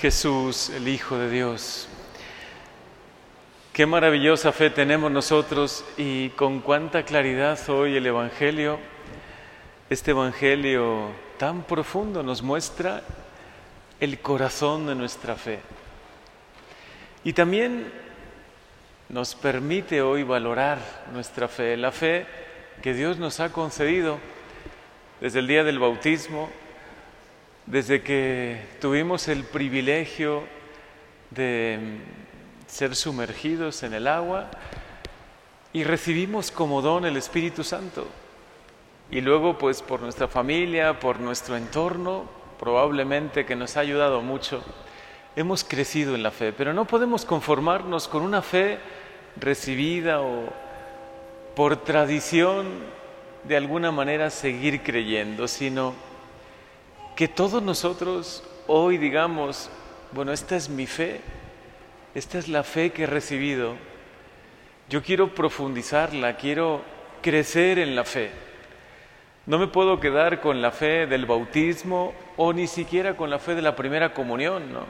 Jesús, el Hijo de Dios. Qué maravillosa fe tenemos nosotros y con cuánta claridad hoy el Evangelio, este Evangelio tan profundo nos muestra el corazón de nuestra fe. Y también nos permite hoy valorar nuestra fe, la fe que Dios nos ha concedido desde el día del bautismo, desde que tuvimos el privilegio de ser sumergidos en el agua y recibimos como don el Espíritu Santo. Y luego, pues por nuestra familia, por nuestro entorno, probablemente que nos ha ayudado mucho, hemos crecido en la fe. Pero no podemos conformarnos con una fe recibida o por tradición de alguna manera seguir creyendo, sino que todos nosotros hoy digamos, bueno, esta es mi fe, esta es la fe que he recibido, yo quiero profundizarla, quiero crecer en la fe. No me puedo quedar con la fe del bautismo o ni siquiera con la fe de la primera comunión, ¿no?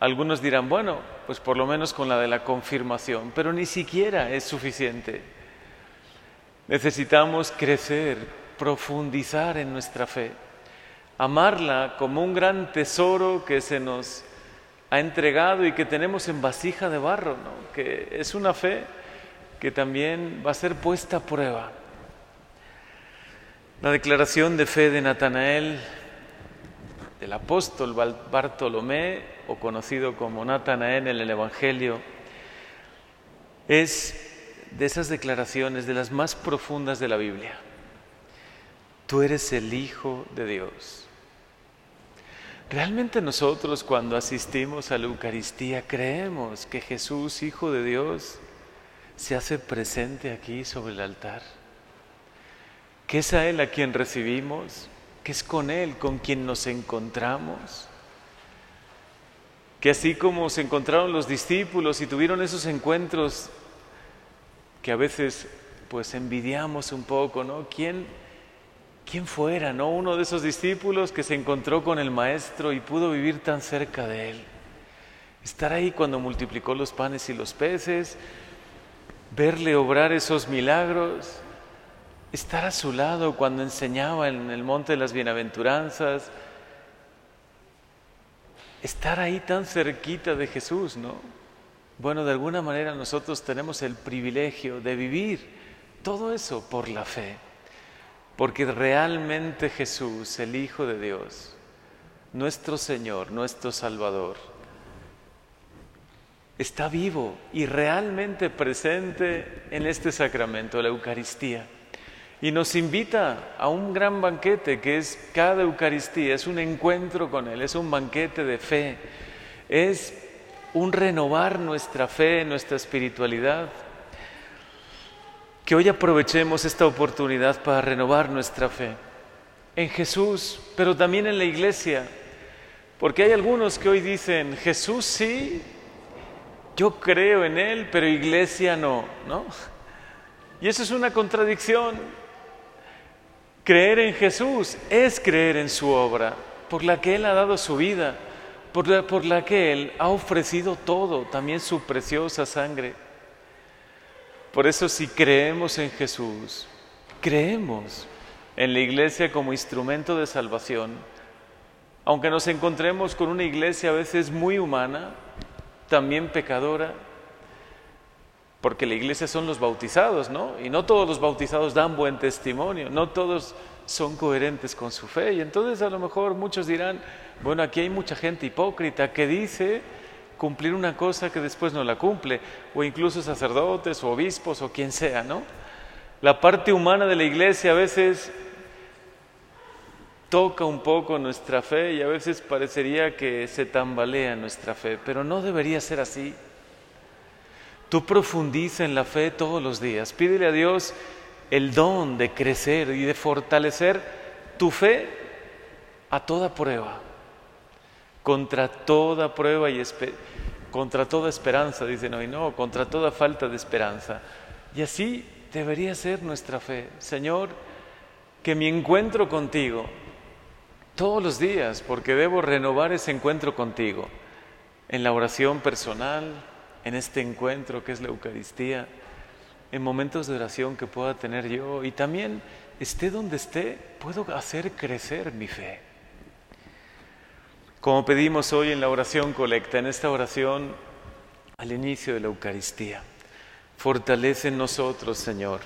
Algunos dirán, bueno, pues por lo menos con la de la confirmación, pero ni siquiera es suficiente. Necesitamos crecer, profundizar en nuestra fe amarla como un gran tesoro que se nos ha entregado y que tenemos en vasija de barro, que es una fe que también va a ser puesta a prueba. La declaración de fe de Natanael, del apóstol Bartolomé, o conocido como Natanael en el Evangelio, es de esas declaraciones, de las más profundas de la Biblia. Tú eres el Hijo de Dios. Realmente nosotros cuando asistimos a la Eucaristía creemos que Jesús, Hijo de Dios, se hace presente aquí sobre el altar, que es a Él a quien recibimos, que es con Él con quien nos encontramos, que así como se encontraron los discípulos y tuvieron esos encuentros que a veces pues envidiamos un poco, ¿no? ¿Quién ¿Quién fuera, no? Uno de esos discípulos que se encontró con el Maestro y pudo vivir tan cerca de él. Estar ahí cuando multiplicó los panes y los peces, verle obrar esos milagros, estar a su lado cuando enseñaba en el monte de las bienaventuranzas, estar ahí tan cerquita de Jesús, ¿no? Bueno, de alguna manera nosotros tenemos el privilegio de vivir todo eso por la fe. Porque realmente Jesús, el Hijo de Dios, nuestro Señor, nuestro Salvador, está vivo y realmente presente en este sacramento, la Eucaristía. Y nos invita a un gran banquete que es cada Eucaristía, es un encuentro con Él, es un banquete de fe, es un renovar nuestra fe, nuestra espiritualidad, que hoy aprovechemos esta oportunidad para renovar nuestra fe en Jesús, pero también en la iglesia. Porque hay algunos que hoy dicen, Jesús sí, yo creo en Él, pero iglesia no, ¿no? Y eso es una contradicción. Creer en Jesús es creer en su obra, por la que Él ha dado su vida, por la, por la que Él ha ofrecido todo, también su preciosa sangre. Por eso si creemos en Jesús, creemos en la iglesia como instrumento de salvación, aunque nos encontremos con una iglesia a veces muy humana, también pecadora, porque la iglesia son los bautizados, ¿no? Y no todos los bautizados dan buen testimonio, no todos son coherentes con su fe. Y entonces a lo mejor muchos dirán, bueno, aquí hay mucha gente hipócrita que dice cumplir una cosa que después no la cumple, o incluso sacerdotes o obispos o quien sea, ¿no? La parte humana de la iglesia a veces toca un poco nuestra fe y a veces parecería que se tambalea nuestra fe, pero no debería ser así. Tú profundiza en la fe todos los días, pídele a Dios el don de crecer y de fortalecer tu fe a toda prueba contra toda prueba y contra toda esperanza, dicen hoy, no, contra toda falta de esperanza. Y así debería ser nuestra fe. Señor, que mi encuentro contigo todos los días, porque debo renovar ese encuentro contigo, en la oración personal, en este encuentro que es la Eucaristía, en momentos de oración que pueda tener yo y también esté donde esté, puedo hacer crecer mi fe. Como pedimos hoy en la oración colecta, en esta oración al inicio de la Eucaristía, fortalece en nosotros, Señor,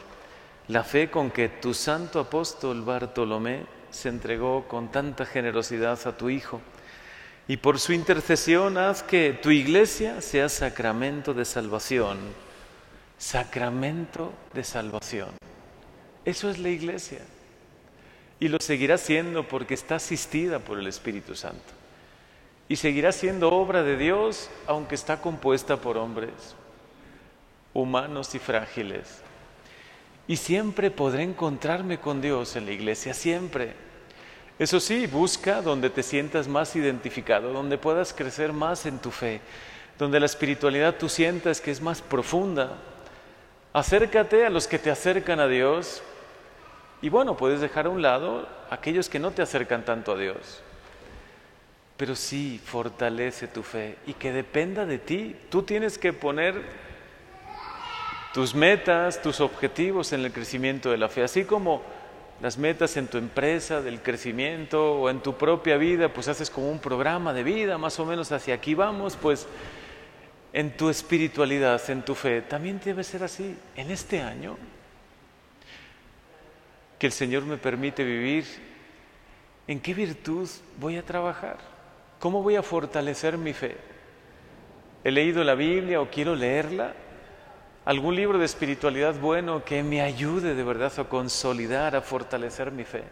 la fe con que tu santo apóstol Bartolomé se entregó con tanta generosidad a tu Hijo. Y por su intercesión haz que tu iglesia sea sacramento de salvación. Sacramento de salvación. Eso es la iglesia. Y lo seguirá siendo porque está asistida por el Espíritu Santo. Y seguirá siendo obra de Dios aunque está compuesta por hombres humanos y frágiles. Y siempre podré encontrarme con Dios en la iglesia, siempre. Eso sí, busca donde te sientas más identificado, donde puedas crecer más en tu fe, donde la espiritualidad tú sientas que es más profunda. Acércate a los que te acercan a Dios y bueno, puedes dejar a un lado aquellos que no te acercan tanto a Dios. Pero sí, fortalece tu fe y que dependa de ti. Tú tienes que poner tus metas, tus objetivos en el crecimiento de la fe, así como las metas en tu empresa del crecimiento o en tu propia vida, pues haces como un programa de vida, más o menos hacia aquí vamos, pues en tu espiritualidad, en tu fe, también debe ser así. En este año, que el Señor me permite vivir, ¿en qué virtud voy a trabajar? ¿Cómo voy a fortalecer mi fe? ¿He leído la Biblia o quiero leerla? algún libro de espiritualidad bueno que me ayude de verdad a consolidar, a fortalecer mi fe.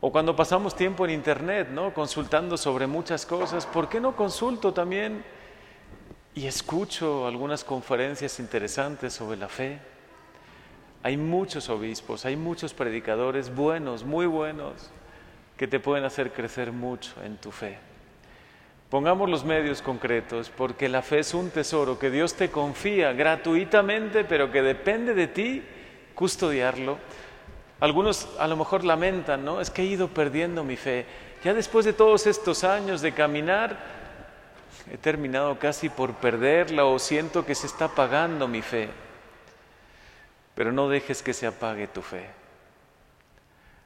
O cuando pasamos tiempo en internet, ¿no? Consultando sobre muchas cosas, ¿por qué no consulto también y escucho algunas conferencias interesantes sobre la fe? Hay muchos obispos, hay muchos predicadores buenos, muy buenos, que te pueden hacer crecer mucho en tu fe. Pongamos los medios concretos, porque la fe es un tesoro que Dios te confía gratuitamente, pero que depende de ti custodiarlo. Algunos a lo mejor lamentan, ¿no? Es que he ido perdiendo mi fe. Ya después de todos estos años de caminar, he terminado casi por perderla o siento que se está apagando mi fe. Pero no dejes que se apague tu fe.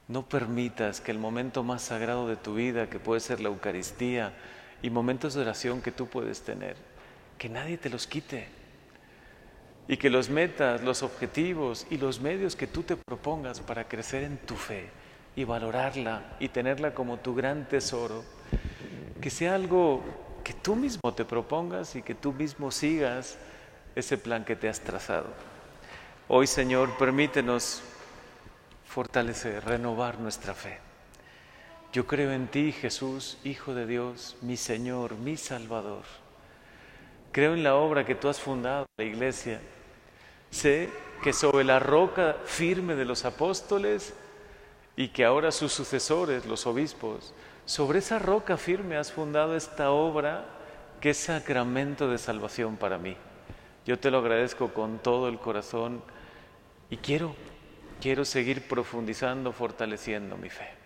No permitas que el momento más sagrado de tu vida, que puede ser la Eucaristía, y momentos de oración que tú puedes tener, que nadie te los quite. Y que los metas, los objetivos y los medios que tú te propongas para crecer en tu fe y valorarla y tenerla como tu gran tesoro, que sea algo que tú mismo te propongas y que tú mismo sigas ese plan que te has trazado. Hoy, Señor, permítenos fortalecer, renovar nuestra fe. Yo creo en ti, Jesús, Hijo de Dios, mi Señor, mi Salvador. Creo en la obra que tú has fundado, la iglesia. Sé que sobre la roca firme de los apóstoles y que ahora sus sucesores, los obispos, sobre esa roca firme has fundado esta obra que es sacramento de salvación para mí. Yo te lo agradezco con todo el corazón y quiero, quiero seguir profundizando, fortaleciendo mi fe.